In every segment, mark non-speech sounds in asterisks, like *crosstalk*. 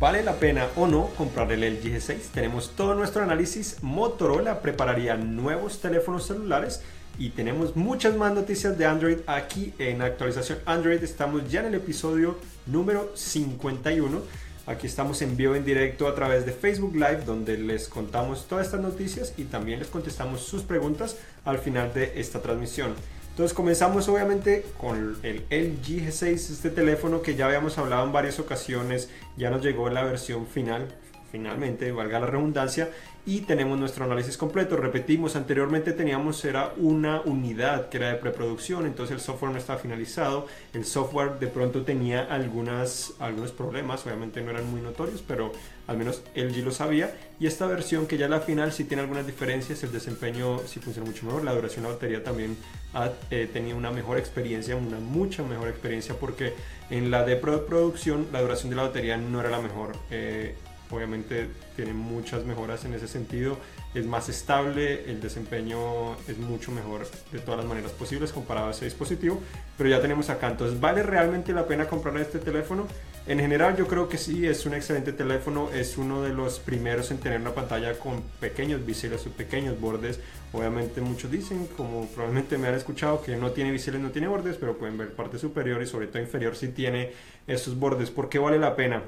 ¿Vale la pena o no comprar el LG G6? Tenemos todo nuestro análisis. Motorola prepararía nuevos teléfonos celulares y tenemos muchas más noticias de Android aquí en actualización Android. Estamos ya en el episodio número 51. Aquí estamos en vivo en directo a través de Facebook Live donde les contamos todas estas noticias y también les contestamos sus preguntas al final de esta transmisión. Entonces comenzamos obviamente con el LG G6, este teléfono que ya habíamos hablado en varias ocasiones, ya nos llegó la versión final, finalmente, valga la redundancia, y tenemos nuestro análisis completo. Repetimos, anteriormente teníamos era una unidad que era de preproducción, entonces el software no estaba finalizado, el software de pronto tenía algunas, algunos problemas, obviamente no eran muy notorios, pero al menos LG lo sabía, y esta versión que ya la final sí tiene algunas diferencias, el desempeño sí funciona mucho mejor, la duración de la batería también ha eh, tenido una mejor experiencia, una mucha mejor experiencia, porque en la de preproducción la duración de la batería no era la mejor. Eh, obviamente tiene muchas mejoras en ese sentido, es más estable, el desempeño es mucho mejor de todas las maneras posibles comparado a ese dispositivo, pero ya tenemos acá, entonces ¿vale realmente la pena comprar este teléfono? En general yo creo que sí, es un excelente teléfono, es uno de los primeros en tener una pantalla con pequeños biseles o pequeños bordes, obviamente muchos dicen, como probablemente me han escuchado, que no tiene biseles, no tiene bordes, pero pueden ver parte superior y sobre todo inferior si tiene esos bordes, ¿por qué vale la pena?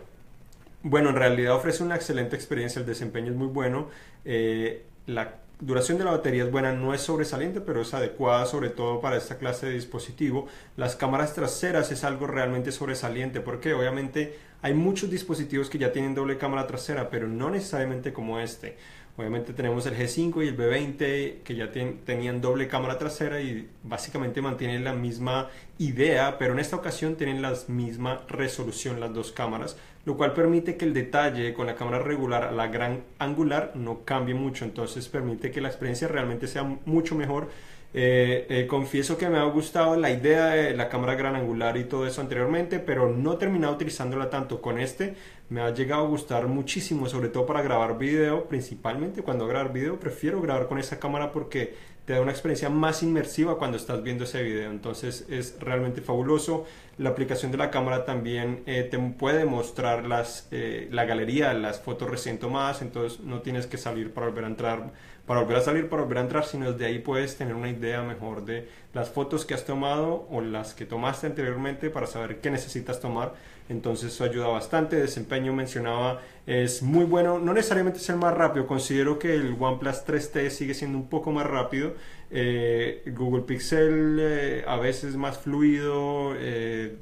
Bueno, en realidad ofrece una excelente experiencia, el desempeño es muy bueno, eh, la duración de la batería es buena, no es sobresaliente, pero es adecuada sobre todo para esta clase de dispositivo. Las cámaras traseras es algo realmente sobresaliente porque obviamente hay muchos dispositivos que ya tienen doble cámara trasera, pero no necesariamente como este. Obviamente tenemos el G5 y el B20 que ya tenían doble cámara trasera y básicamente mantienen la misma idea, pero en esta ocasión tienen la misma resolución las dos cámaras, lo cual permite que el detalle con la cámara regular a la gran angular no cambie mucho, entonces permite que la experiencia realmente sea mucho mejor eh, eh, confieso que me ha gustado la idea de la cámara gran angular y todo eso anteriormente, pero no he terminado utilizándola tanto con este. Me ha llegado a gustar muchísimo, sobre todo para grabar video, principalmente cuando grabar video prefiero grabar con esa cámara porque te da una experiencia más inmersiva cuando estás viendo ese video. Entonces es realmente fabuloso. La aplicación de la cámara también eh, te puede mostrar las, la galería, las fotos recién tomadas, entonces no tienes que salir para volver a entrar para volver a salir, para volver a entrar, sino desde ahí puedes tener una idea mejor de las fotos que has tomado o las que tomaste anteriormente para saber qué necesitas tomar. Entonces eso ayuda bastante. Desempeño mencionaba es muy bueno. No necesariamente es el más rápido. Considero que el OnePlus 3T sigue siendo un poco más rápido. Eh, Google Pixel eh, a veces más fluido. Eh,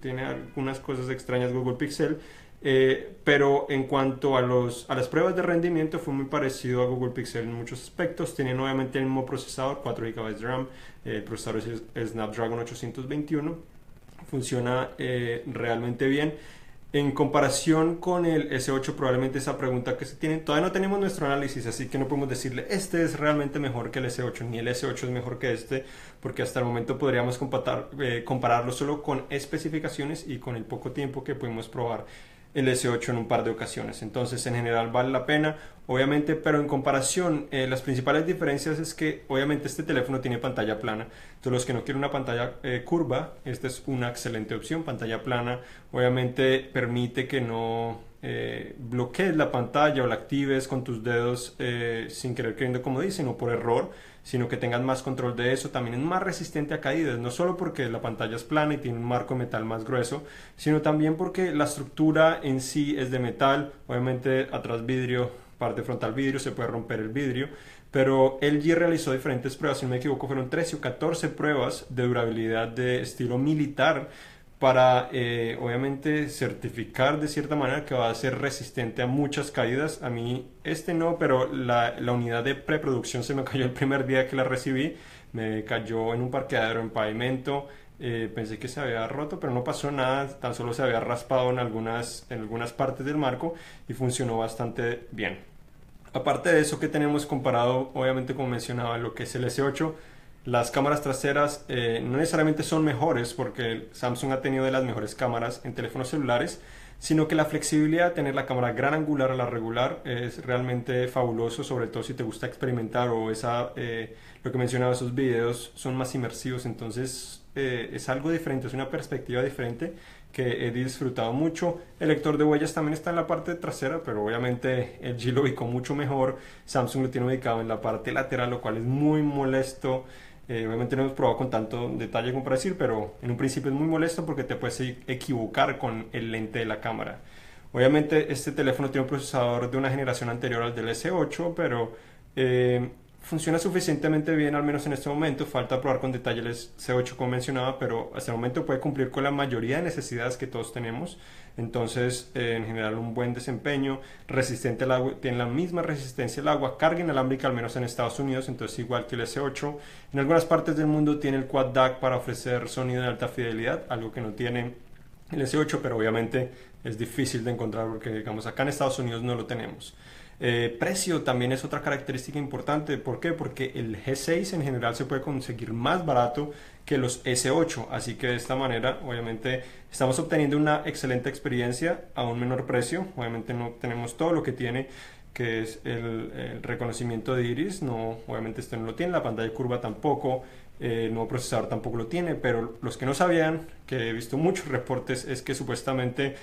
tiene algunas cosas extrañas Google Pixel. Pero en cuanto a, los, a las pruebas de rendimiento fue muy parecido a Google Pixel en muchos aspectos. Tienen obviamente el mismo procesador, 4 GB de RAM, el procesador es Snapdragon 821, funciona eh, realmente bien. En comparación con el S8, probablemente esa pregunta que se tiene, todavía no tenemos nuestro análisis, así que no podemos decirle, este es realmente mejor que el S8, ni el S8 es mejor que este, porque hasta el momento podríamos comparar, eh, compararlo solo con especificaciones y con el poco tiempo que pudimos probar el S8 en un par de ocasiones. Entonces, en general vale la pena, obviamente, pero en comparación, eh, las principales diferencias es que, obviamente, este teléfono tiene pantalla plana. Entonces, los que no quieren una pantalla eh, curva, esta es una excelente opción. Pantalla plana, obviamente, permite que no eh, bloquees la pantalla o la actives con tus dedos sin querer queriendo, como dicen, o por error sino que tengan más control de eso. También es más resistente a caídas, no solo porque la pantalla es plana y tiene un marco metal más grueso, sino también porque la estructura en sí es de metal, obviamente atrás vidrio, parte frontal vidrio, se puede romper el vidrio, pero LG realizó diferentes pruebas, si no me equivoco fueron 13 o 14 pruebas de durabilidad de estilo militar para eh, obviamente certificar de cierta manera que va a ser resistente a muchas caídas. A mí este no, pero la, la, unidad de preproducción se me cayó el primer día que la recibí. Me cayó en un parqueadero en pavimento. Eh, pensé que se había roto, pero no pasó nada, tan solo se había raspado en algunas, en algunas partes del marco y funcionó bastante bien. Aparte de eso que tenemos comparado, obviamente como mencionaba, lo que es el S8, las cámaras traseras eh, no necesariamente son mejores porque Samsung ha tenido de las mejores cámaras en teléfonos celulares, sino que la flexibilidad de tener la cámara gran angular a la regular es realmente fabuloso, sobre todo si te gusta experimentar o esa, eh, lo que mencionaba, esos videos son más inmersivos, entonces eh, es algo diferente, es una perspectiva diferente que he disfrutado mucho. El lector de huellas también está en la parte trasera, pero obviamente el G lo ubicó mucho mejor. Samsung lo tiene ubicado en la parte lateral, lo cual es muy molesto. Eh, obviamente no hemos probado con tanto detalle como para decir, pero en un principio es muy molesto porque te puedes equivocar con el lente de la cámara. Obviamente este teléfono tiene un procesador de una generación anterior al del S8, pero eh, funciona suficientemente bien, al menos en este momento. Falta probar con detalle el C8 como mencionaba, pero hasta el momento puede cumplir con la mayoría de necesidades que todos tenemos. Entonces, eh, en general, un buen desempeño, resistente al agua, tiene la misma resistencia al agua, carga inalámbrica, al menos en Estados Unidos, entonces igual que el S8. En algunas partes del mundo tiene el Quad DAC para ofrecer sonido de alta fidelidad, algo que no tiene el S8, pero obviamente es difícil de encontrar porque, digamos, acá en Estados Unidos no lo tenemos. Eh, precio también es otra característica importante. ¿Por qué? Porque el G6 en general se puede conseguir más barato que los S8. Así que de esta manera, obviamente, estamos obteniendo una excelente experiencia a un menor precio. Obviamente no tenemos todo lo que tiene que es el, reconocimiento de iris, no, obviamente este no lo tiene, la pantalla curva tampoco, eh, el nuevo procesador tampoco lo tiene, pero los que no sabían, que he visto muchos reportes, es que supuestamente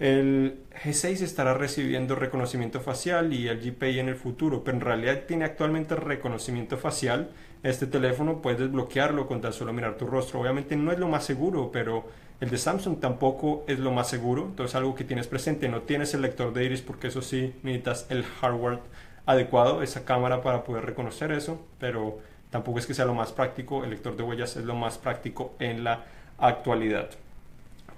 el G6 estará recibiendo reconocimiento facial y el GPI en el futuro, pero en realidad tiene actualmente reconocimiento facial. Este teléfono puedes desbloquearlo con tan solo mirar tu rostro. Obviamente no es lo más seguro, pero el de Samsung tampoco es lo más seguro. Entonces algo que tienes presente, no tienes el lector de iris porque eso sí necesitas el hardware adecuado, esa cámara para poder reconocer eso, pero tampoco es que sea lo más práctico. El lector de huellas es lo más práctico en la actualidad.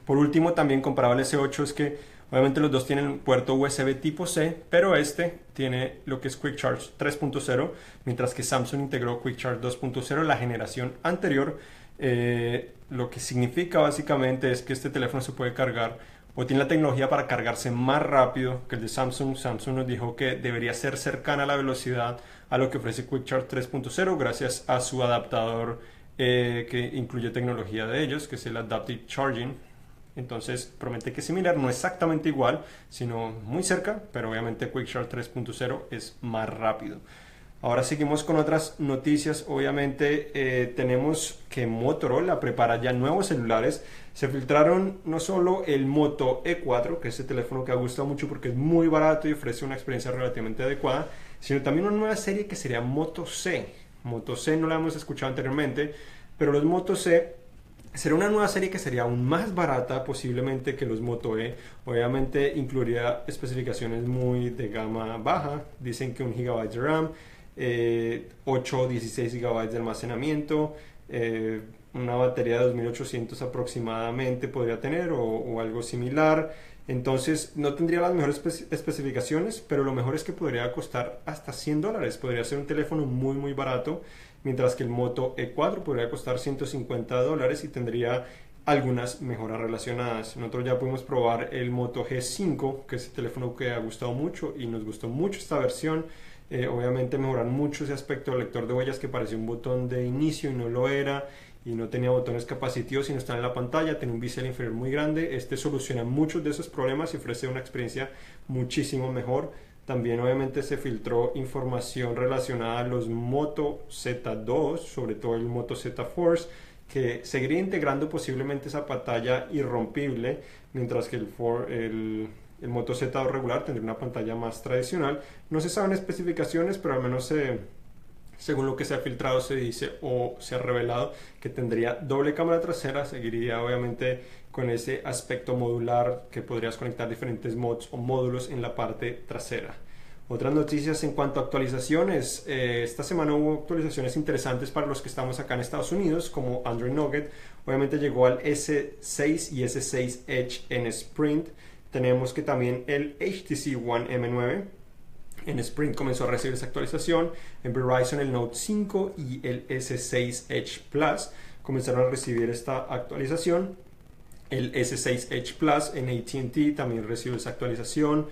Por último, también comparado al S8 es que obviamente los dos tienen puerto USB tipo C, pero este tiene lo que es Quick Charge 3.0, mientras que Samsung integró Quick Charge 2.0 la generación anterior. Eh, lo que significa básicamente es que este teléfono se puede cargar o tiene la tecnología para cargarse más rápido que el de Samsung. Samsung nos dijo que debería ser cercana a la velocidad a lo que ofrece Quick Charge 3.0 gracias a su adaptador eh, que incluye tecnología de ellos, que es el Adaptive Charging entonces promete que es similar, no exactamente igual, sino muy cerca, pero obviamente QuickShare 3.0 es más rápido. Ahora seguimos con otras noticias. Obviamente eh, tenemos que Motorola prepara ya nuevos celulares. Se filtraron no solo el Moto E4, que es el teléfono que ha gustado mucho porque es muy barato y ofrece una experiencia relativamente adecuada, sino también una nueva serie que sería Moto C. Moto C no la hemos escuchado anteriormente, pero los Moto C Será una nueva serie que sería aún más barata posiblemente que los Moto E. Obviamente incluiría especificaciones muy de gama baja. Dicen que un GB de RAM, 8 o 16 GB de almacenamiento, eh, una batería de 2800 aproximadamente podría tener o, algo similar. Entonces no tendría las mejores especificaciones, pero lo mejor es que podría costar hasta 100 dólares. Podría ser un teléfono muy muy barato mientras que el Moto E4 podría costar 150 dólares y tendría algunas mejoras relacionadas. Nosotros ya pudimos probar el Moto G5, que es el teléfono que ha gustado mucho y nos gustó mucho esta versión. Eh, obviamente mejoran mucho ese aspecto del lector de huellas que parecía un botón de inicio y no lo era y no tenía botones capacitivos sino está en la pantalla, tiene un bisel inferior muy grande. Este soluciona muchos de esos problemas y ofrece una experiencia muchísimo mejor. También obviamente se filtró información relacionada a los Moto Z2, sobre todo el Moto Z Force, que seguiría integrando posiblemente esa pantalla irrompible, mientras que el, el, el Moto Z2 regular tendría una pantalla más tradicional. No se saben especificaciones, pero al menos según lo que se ha filtrado se dice o se ha revelado que tendría doble cámara trasera, seguiría obviamente con ese aspecto modular que podrías conectar diferentes mods o módulos en la parte trasera. Otras noticias en cuanto a actualizaciones. Eh, esta semana hubo actualizaciones interesantes para los que estamos acá en Estados Unidos, como Android Nugget. Obviamente llegó al S6 y S6 Edge en Sprint. Tenemos que también el HTC One M9 en Sprint comenzó a recibir esa actualización. En Verizon el Note 5 y el S6 Edge Plus comenzaron a recibir esta actualización. El S6 Edge Plus en ATT también recibió esa actualización.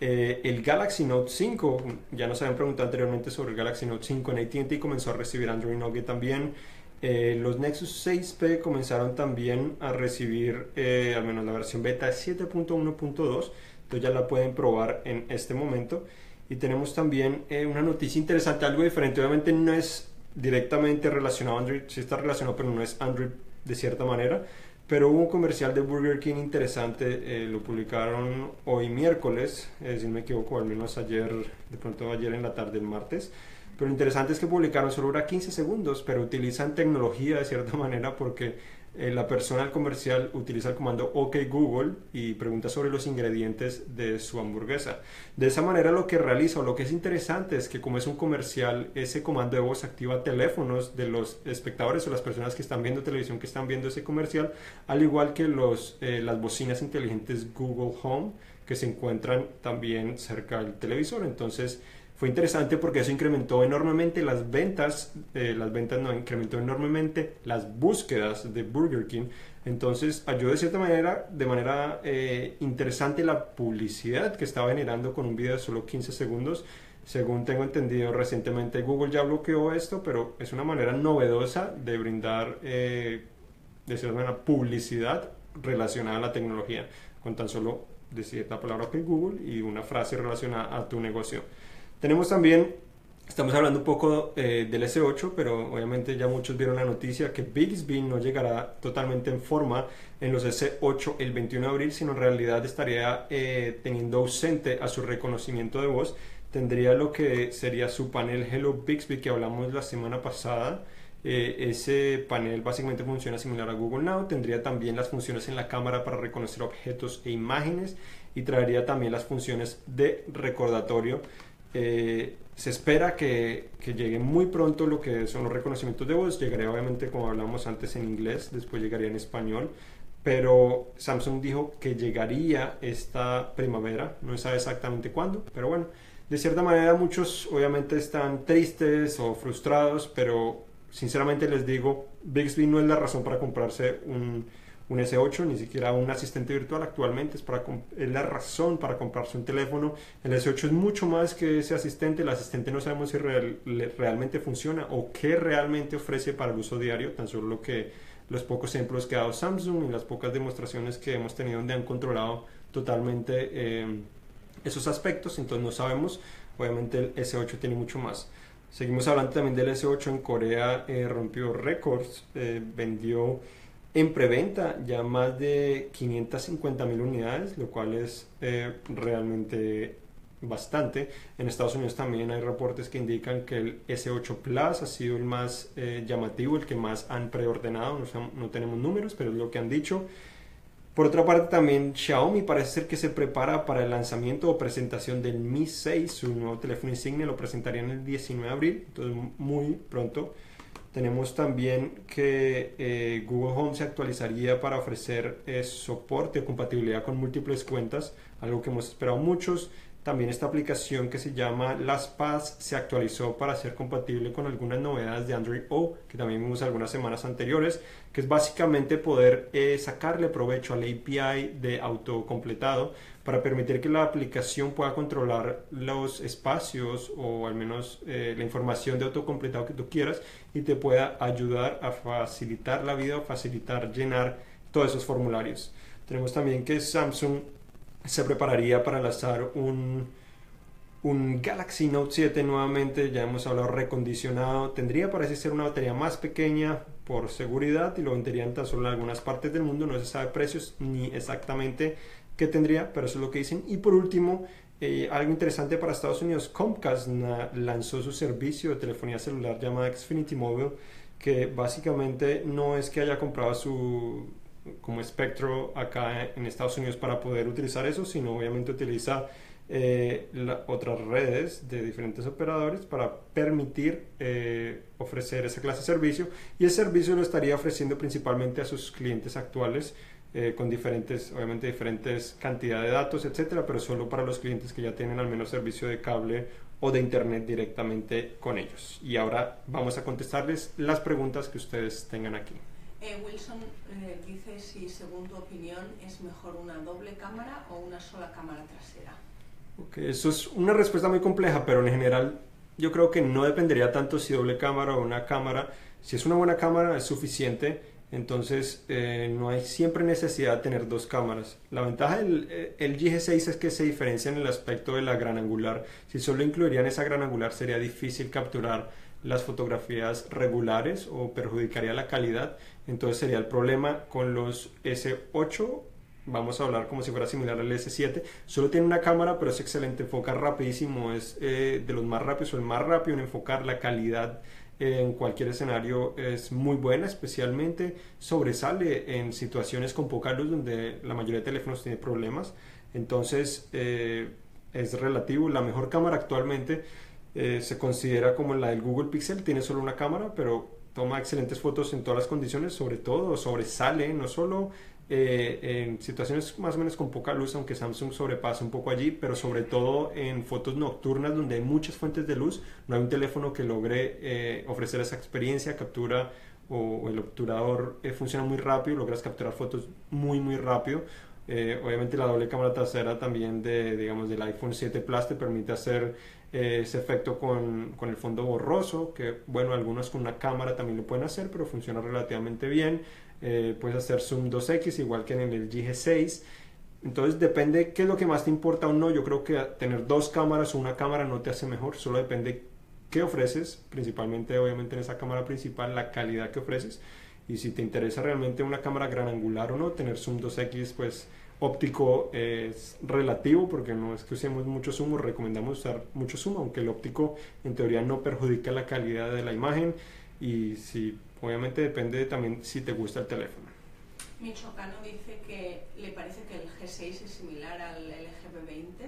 Eh, el Galaxy Note 5, ya nos habían preguntado anteriormente sobre el Galaxy Note 5 en ATT, comenzó a recibir Android Nougat también. Eh, los Nexus 6P comenzaron también a recibir eh, al menos la versión beta 7.1.2, entonces ya la pueden probar en este momento. Y tenemos también una noticia interesante, algo diferente, obviamente no es directamente relacionado a Android, sí está relacionado, pero no es Android de cierta manera. Pero hubo un comercial de Burger King interesante, eh, lo publicaron hoy miércoles, eh, si no me equivoco, al menos ayer, de pronto ayer en la tarde, el martes. Pero lo interesante es que publicaron solo dura 15 segundos, pero utilizan tecnología de cierta *laughs* manera porque eh, la persona del comercial utiliza el comando OK Google y pregunta sobre los ingredientes de su hamburguesa. De esa manera lo que realiza o lo que es interesante es que como es un comercial, ese comando de voz activa teléfonos de los espectadores o las personas que están viendo televisión que están viendo ese comercial, al igual que los, eh, las bocinas inteligentes Google Home que se encuentran también cerca del televisor. Entonces, fue interesante porque eso incrementó enormemente las ventas, eh, las ventas no, incrementó enormemente las búsquedas de Burger King. Entonces ayudó de cierta manera, de manera eh, interesante la publicidad que estaba generando con un video de solo 15 segundos. Según tengo entendido recientemente Google ya bloqueó esto, pero es una manera novedosa de brindar eh, de cierta manera publicidad relacionada a la tecnología con tan solo decir la palabra que Google y una frase relacionada a tu negocio. Tenemos también, estamos hablando un poco eh, del S8, pero obviamente ya muchos vieron la noticia que Bixby no llegará totalmente en forma en los S8 el 21 de abril, sino en realidad estaría eh, teniendo ausente a su reconocimiento de voz. Tendría lo que sería su panel Hello Bixby que hablamos la semana pasada. Eh, ese panel básicamente funciona similar a Google Now, tendría también las funciones en la cámara para reconocer objetos e imágenes y traería también las funciones de recordatorio eh, se espera que, que, llegue muy pronto lo que son los reconocimientos de voz. Llegaría obviamente como hablamos antes en inglés, después llegaría en español. Pero Samsung dijo que llegaría esta primavera, no sabe exactamente cuándo, pero bueno, de cierta manera muchos obviamente están tristes o frustrados, pero sinceramente les digo, Bixby no es la razón para comprarse un, un S8, ni siquiera un asistente virtual actualmente, es, para, es la razón para comprarse un teléfono. El S8 es mucho más que ese asistente, el asistente no sabemos si realmente funciona o qué realmente ofrece para el uso diario, tan solo lo que los pocos ejemplos que ha dado Samsung y las pocas demostraciones que hemos tenido donde han controlado totalmente eh, esos aspectos, entonces no sabemos, obviamente el S8 tiene mucho más. Seguimos hablando también del S8 en Corea, eh, rompió récords, eh, vendió en preventa ya más de 550 mil unidades, lo cual es eh, realmente bastante. En Estados Unidos también hay reportes que indican que el S8 Plus ha sido el más eh, llamativo, el que más han preordenado. No, no, tenemos números, pero es lo que han dicho. Por otra parte, también Xiaomi parece ser que se prepara para el lanzamiento o presentación del Mi 6, su nuevo teléfono insignia. Lo presentarían el 19 de abril, entonces muy pronto. Tenemos también que eh, Google Home se actualizaría para ofrecer eh, soporte o compatibilidad con múltiples cuentas, algo que hemos esperado muchos. También esta aplicación que se llama Las Paz se actualizó para ser compatible con algunas novedades de Android O, que también vimos algunas semanas anteriores, que es básicamente poder eh, sacarle provecho al API de autocompletado para permitir que la aplicación pueda controlar los espacios o al menos eh, la información de autocompletado que tú quieras y te pueda ayudar a facilitar la vida facilitar llenar todos esos formularios. Tenemos también que Samsung se prepararía para lanzar un, un Galaxy Note 7 nuevamente, ya hemos hablado recondicionado, tendría parece ser una batería más pequeña por seguridad y lo venderían tan solo en algunas partes del mundo, no se sabe precios ni exactamente qué tendría, pero eso es lo que dicen. Y por último, eh, algo interesante para Estados Unidos, Comcast lanzó su servicio de telefonía celular llamada Xfinity Mobile, que básicamente no es que haya comprado su como espectro acá en Estados Unidos para poder utilizar eso, sino obviamente utiliza eh, otras redes de diferentes operadores para permitir eh, ofrecer esa clase de servicio y el servicio lo estaría ofreciendo principalmente a sus clientes actuales eh, con diferentes, obviamente diferentes cantidad de datos, etcétera, pero solo para los clientes que ya tienen al menos servicio de cable o de internet directamente con ellos. Y ahora vamos a contestarles las preguntas que ustedes tengan aquí. Eh, Wilson eh, dice si, según tu opinión, es mejor una doble cámara o una sola cámara trasera. Okay, eso es una respuesta muy compleja, pero en general yo creo que no dependería tanto si doble cámara o una cámara. Si es una buena cámara es suficiente, entonces eh, no hay siempre necesidad de tener dos cámaras. La ventaja del el G6 es que se diferencia en el aspecto de la gran angular. Si solo incluirían esa gran angular sería difícil capturar las fotografías regulares o perjudicaría la calidad. Entonces sería el problema con los S8 vamos a hablar como si fuera similar al S7. Solo tiene una cámara, pero es excelente, enfoca rapidísimo, es eh, de los más rápidos o el más rápido en enfocar. La calidad en cualquier escenario es muy buena, especialmente sobresale en situaciones con poca luz donde la mayoría de teléfonos tiene problemas. Entonces eh, es relativo. La mejor cámara actualmente eh, se considera como la del Google Pixel, tiene solo una cámara, pero toma excelentes fotos en todas las condiciones, sobre todo sobresale no solo eh, en situaciones más o menos con poca luz, aunque Samsung sobrepasa un poco allí, pero sobre todo en fotos nocturnas donde hay muchas fuentes de luz, no hay un teléfono que logre eh, ofrecer esa experiencia, captura o, el obturador funciona muy rápido, logras capturar fotos muy muy rápido. obviamente la doble cámara trasera también de, digamos, del iPhone 7 Plus te permite hacer ese efecto con, con, el fondo borroso, que bueno, algunos con una cámara también lo pueden hacer, pero funciona relativamente bien. Eh, puedes hacer zoom 2x igual que en el GG6 entonces depende qué es lo que más te importa o no. Yo creo que tener dos cámaras o una cámara no te hace mejor. Solo depende qué ofreces principalmente obviamente en esa cámara principal la calidad que ofreces. Y si te interesa realmente una cámara gran angular o no tener zoom 2x pues óptico es relativo porque no es que usemos mucho zoom, recomendamos usar mucho zoom, aunque el óptico en teoría no perjudica la calidad de la imagen y si Obviamente depende también si te gusta el teléfono. Michoacano dice que le parece que el G6 es similar al LG 20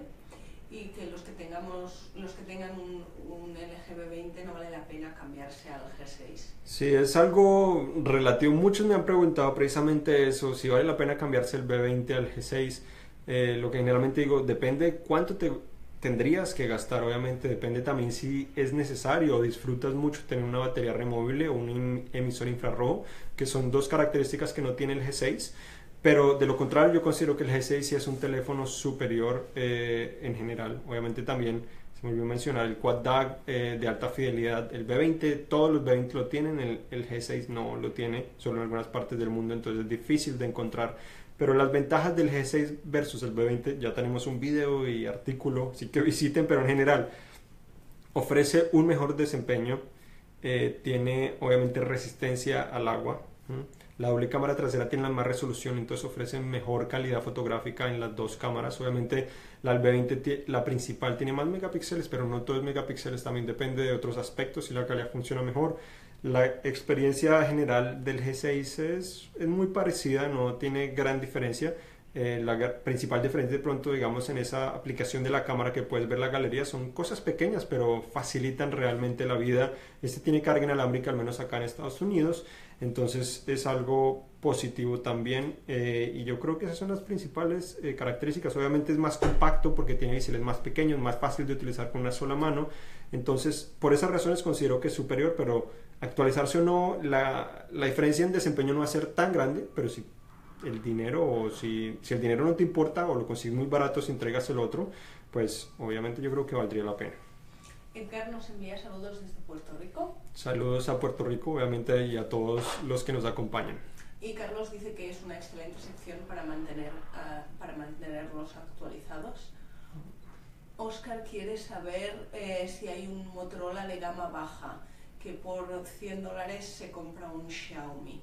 y que los que tengamos los que tengan un, un LG 20 no vale la pena cambiarse al G6. Sí, es algo relativo. Muchos me han preguntado precisamente eso, si vale la pena cambiarse el B20 al G6. Eh, lo que generalmente digo, depende cuánto te tendrías que gastar, obviamente depende también si es necesario o disfrutas mucho tener una batería removible o un emisor infrarrojo, que son dos características que no tiene el G6. Pero de lo contrario, yo considero que el G6 sí es un teléfono superior eh, en general. Obviamente también se me olvidó mencionar el Quad DAG eh, de alta fidelidad. El B20, todos los B20 lo tienen, el, el G6 no lo tiene, solo en algunas partes del mundo, entonces es difícil de encontrar pero las ventajas del G6 versus el B20, ya tenemos un video y artículo, así que *laughs* visiten, pero en general ofrece un mejor desempeño, eh, tiene obviamente resistencia al agua. La doble cámara trasera tiene la más resolución, entonces ofrece mejor calidad fotográfica en las dos cámaras. Obviamente la B20, la principal, tiene más megapíxeles, pero no todos megapíxeles, también depende de otros aspectos y la calidad funciona mejor. La experiencia general del G6 es, es muy parecida, no tiene gran diferencia. Eh, la principal diferencia de pronto, digamos, en esa aplicación de la cámara que puedes ver la galería son cosas pequeñas, pero facilitan realmente la vida. Este tiene carga inalámbrica, al menos acá en Estados Unidos, entonces es algo positivo también. Eh, y yo creo que esas son las principales eh, características. Obviamente es más compacto porque tiene biseles más pequeños, más fácil de utilizar con una sola mano. Entonces, por esas razones considero que es superior, pero actualizarse o no, la, la, diferencia en desempeño no va a ser tan grande, pero si el dinero o si, si el dinero no te importa o lo consigues muy barato si entregas el otro, pues obviamente yo creo que valdría la pena. Edgar nos envía saludos desde Puerto Rico. Saludos a Puerto Rico, obviamente, y a todos los que nos acompañan. Y Carlos dice que es una excelente sección para, mantener, uh, para mantenerlos actualizados. Oscar quiere saber eh, si hay un Motorola de gama baja que por 100 dólares se compra un Xiaomi?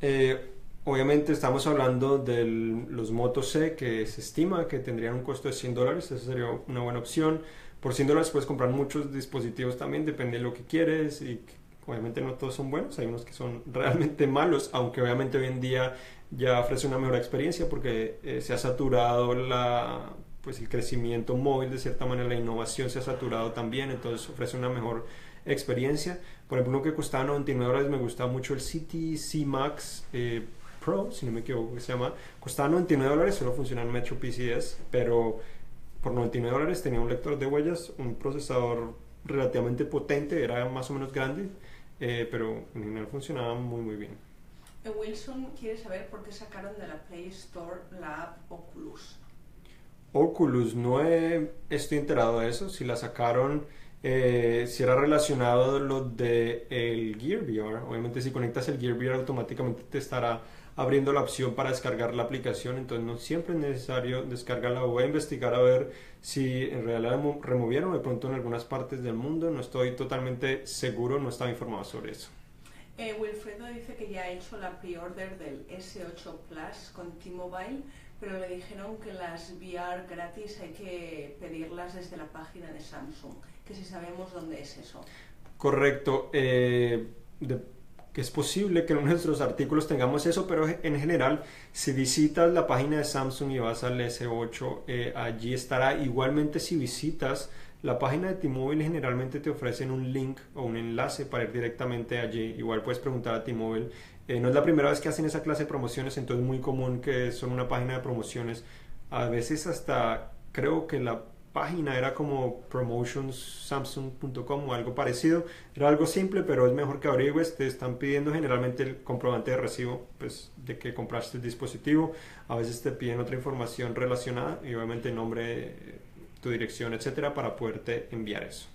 Eh, obviamente estamos hablando de los Moto C que se estima que tendrían un costo de 100 dólares, esa sería una buena opción. Por 100 dólares puedes comprar muchos dispositivos también, depende de lo que quieres y obviamente no todos son buenos, hay unos que son *laughs* realmente malos, aunque obviamente hoy en día ya ofrece una mejor experiencia porque eh, se ha saturado la pues el crecimiento móvil de cierta manera, la innovación se ha saturado también, entonces ofrece una mejor experiencia. Por ejemplo, uno que costaba 99 dólares, me gustaba mucho el City C-Max eh, Pro, si no me equivoco, se llama. Costaba 99 dólares, solo funciona en Metro PCS, pero por 99 dólares tenía un lector de huellas, un procesador relativamente potente, era más o menos grande, eh, pero en general funcionaba muy muy bien. Eh, Wilson quiere saber por qué sacaron de la Play Store la app Oculus. Oculus, no he, estoy enterado de eso, si la sacaron eh, si era relacionado lo de el Gear VR. Obviamente si conectas el Gear VR automáticamente te estará abriendo la opción para descargar la aplicación, entonces no siempre es necesario descargarla. Voy a investigar a ver si en realidad removieron de pronto en algunas partes del mundo, no estoy totalmente seguro, no estaba informado sobre eso. Eh, Wilfredo dice que ya ha hecho la pre-order del S8 Plus con T-Mobile, pero le dijeron que las VR gratis hay que pedirlas desde la página de Samsung, que si sabemos dónde es eso. Correcto. Eh, que es posible que en nuestros artículos tengamos eso, pero en general, si visitas la página de Samsung y vas al S8, eh, allí estará. Igualmente, si visitas la página de T-Mobile, generalmente te ofrecen un link o un enlace para ir directamente allí. Igual puedes preguntar a T-Mobile. Eh, no es la primera vez que hacen esa clase de promociones, entonces es muy común que son una página de promociones. A veces hasta creo que la página era como promotionssamsung.com o algo parecido. Era algo simple, pero es mejor que averigües. Te están pidiendo generalmente el comprobante de recibo pues, de que compraste el dispositivo. A veces te piden otra información relacionada y obviamente nombre, tu dirección, etcétera, para poderte enviar eso.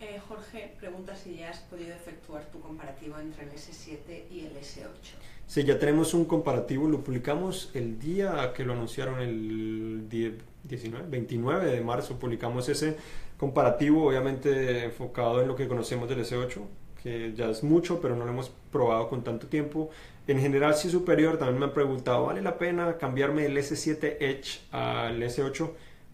Eh, Jorge pregunta si ya has podido efectuar tu comparativo entre el S7 y el S8. Sí, ya tenemos un comparativo, lo publicamos el día que lo anunciaron, el 19, 29 de marzo, publicamos ese comparativo, obviamente enfocado en lo que conocemos del S8, que ya es mucho, pero no lo hemos probado con tanto tiempo. En general, si es superior, también me han preguntado, ¿vale la pena cambiarme del S7 Edge al S8?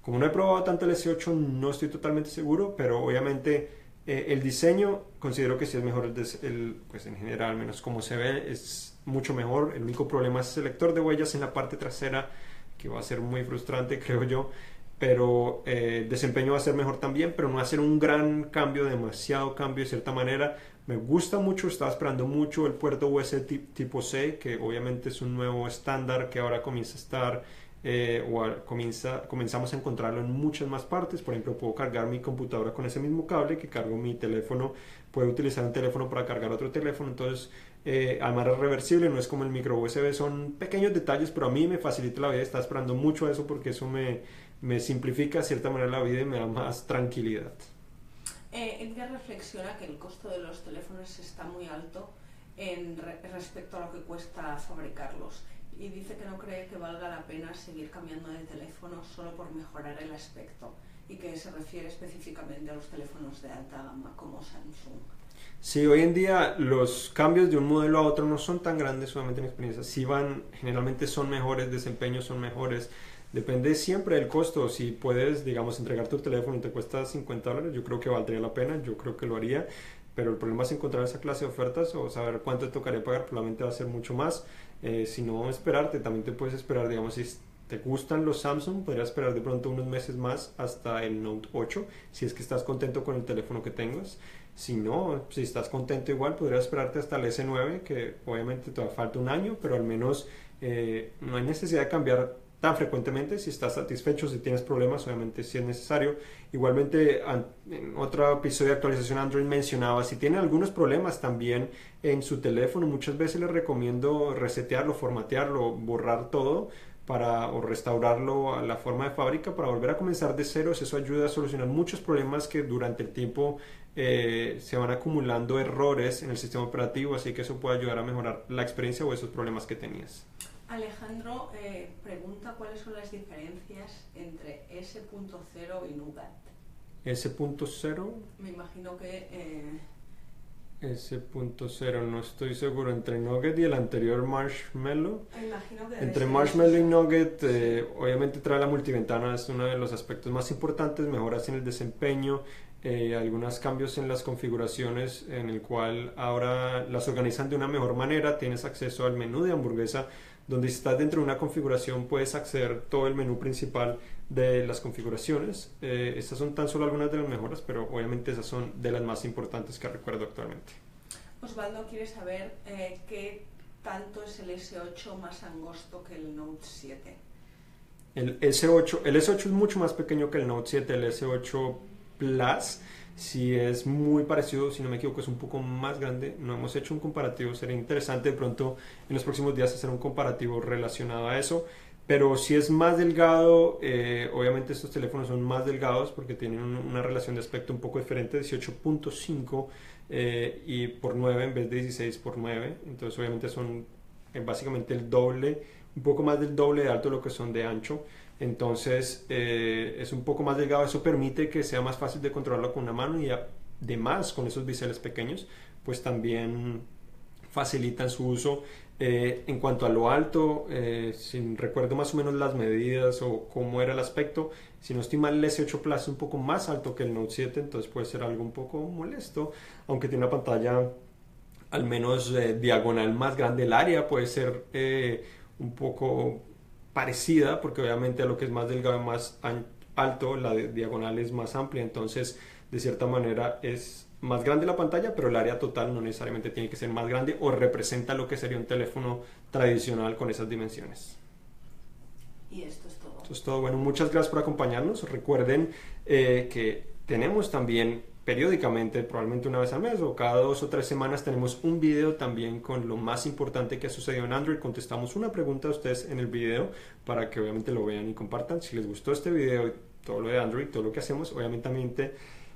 Como no he probado tanto el S8, no estoy totalmente seguro, pero obviamente eh, el diseño considero que sí es mejor, el, pues en general, al menos como se ve, es mucho mejor. El único problema es el lector de huellas en la parte trasera, que va a ser muy frustrante, *laughs* creo yo. Pero eh, el desempeño va a ser mejor también, pero no va a ser un gran cambio, demasiado cambio de cierta manera. Me gusta mucho, estaba esperando mucho el puerto USB tipo C, que obviamente es un nuevo estándar que ahora comienza a estar eh, o comienza, comenzamos a encontrarlo en muchas más partes. Por ejemplo, puedo cargar mi computadora con ese mismo cable que cargo mi teléfono. Puedo utilizar un teléfono para cargar otro teléfono. Entonces, eh, además es reversible, no es como el micro USB. Son pequeños detalles, pero a mí me facilita la vida. Estaba esperando mucho eso porque eso me, me simplifica de cierta manera la vida y me da más tranquilidad. Eh, Edgar reflexiona que el costo de los teléfonos está muy alto en respecto a lo que cuesta fabricarlos y dice que no cree que valga la pena seguir cambiando de teléfono solo por mejorar el aspecto y que se refiere específicamente a los teléfonos de alta gama como Samsung. Sí, hoy en día los cambios de un modelo a otro no son tan grandes solamente en experiencia. Si van, generalmente son mejores, desempeños son mejores. Depende siempre del costo. Si puedes, digamos, entregar tu teléfono y te cuesta 50 dólares, yo creo que valdría la pena, yo creo que lo haría. Pero el problema es encontrar esa clase de ofertas o saber cuánto te tocaría pagar, probablemente va a ser mucho más. Eh, si no esperarte, también te puedes esperar, digamos, si te gustan los Samsung, podrías esperar de pronto unos meses más hasta el Note 8, si es que estás contento con el teléfono que tengas. Si no, si estás contento igual, podrías esperarte hasta el S9, que obviamente te falta un año, pero al menos eh, no hay necesidad de cambiar tan frecuentemente. Si estás satisfecho, si tienes problemas, obviamente si es necesario. Igualmente, en otro episodio de actualización Android mencionaba, si tiene algunos problemas también en su teléfono, muchas veces les recomiendo resetearlo, formatearlo, borrar todo para o restaurarlo a la forma de fábrica para volver a comenzar de ceros. Eso ayuda a solucionar muchos problemas que durante el tiempo eh, se van acumulando errores en el sistema operativo, así que eso puede ayudar a mejorar la experiencia o esos problemas que tenías. Alejandro eh, pregunta cuáles son las diferencias entre S.0 y Nougat. S.0. Me imagino que... Eh... S.0, no estoy seguro, entre Nugget y el anterior Marshmallow. Imagino que entre Marshmallow y Nugget, eh, obviamente trae la multiventana, es uno de los aspectos más importantes, mejoras en el desempeño, eh, algunos cambios en las configuraciones en el cual ahora las organizan de una mejor manera, tienes acceso al menú de hamburguesa donde si estás dentro de una configuración puedes acceder todo el menú principal de las configuraciones. Eh, estas son tan solo algunas de las mejoras, pero obviamente esas son de las más importantes que recuerdo actualmente. Osvaldo quiere saber eh, qué tanto es el S8 más angosto que el Note 7. El S8, el S8 es mucho más pequeño que el Note 7, el S8 Plus si es muy parecido, si no me equivoco, es un poco más grande. No hemos hecho un comparativo, sería interesante de pronto en los próximos días hacer un comparativo relacionado a eso. Pero si es más delgado, eh, obviamente estos teléfonos son más delgados porque tienen una relación de aspecto un poco diferente, 18.5 eh, y por 9 en vez de 16 por 9. Entonces obviamente son eh, básicamente el doble, un poco más del doble de alto de lo que son de ancho. Entonces eh, es un poco más delgado, eso permite que sea más fácil de controlarlo con una mano y además con esos biseles pequeños, pues también facilitan su uso. Eh, en cuanto a lo alto, eh, si recuerdo más o menos las medidas o cómo era el aspecto, si no estoy mal, el S8 Plus es un poco más alto que el Note 7, entonces puede ser algo un poco molesto, aunque tiene una pantalla al menos diagonal más grande, el área puede ser un poco parecida, porque obviamente a lo que es más delgado y más alto, la diagonal es más amplia, entonces de cierta manera es más grande la pantalla, pero el área total no necesariamente tiene que ser más grande o representa lo que sería un teléfono tradicional con esas dimensiones. Y esto es todo. Esto es todo. Bueno, muchas gracias por acompañarnos. Recuerden eh, que tenemos también periódicamente, probablemente una vez al mes o cada dos o tres semanas tenemos un video también con lo más importante que ha sucedido en Android. Contestamos una pregunta a ustedes en el video para que obviamente lo vean y compartan. Si les gustó este video y todo lo de Android, todo lo que hacemos, obviamente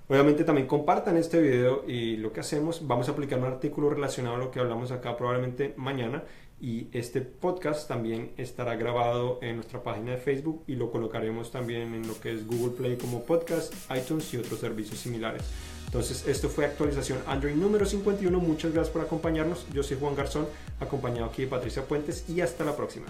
obviamente también compartan este video y lo que hacemos. Vamos a aplicar un artículo relacionado a lo que hablamos acá probablemente mañana y este podcast también estará grabado en nuestra página de Facebook y lo colocaremos también en lo que es Google Play como podcast, iTunes y otros servicios similares. Entonces, esto fue actualización Android número 51. Muchas gracias por acompañarnos. Yo soy Juan Garzón, acompañado aquí de Patricia Puentes y hasta la próxima.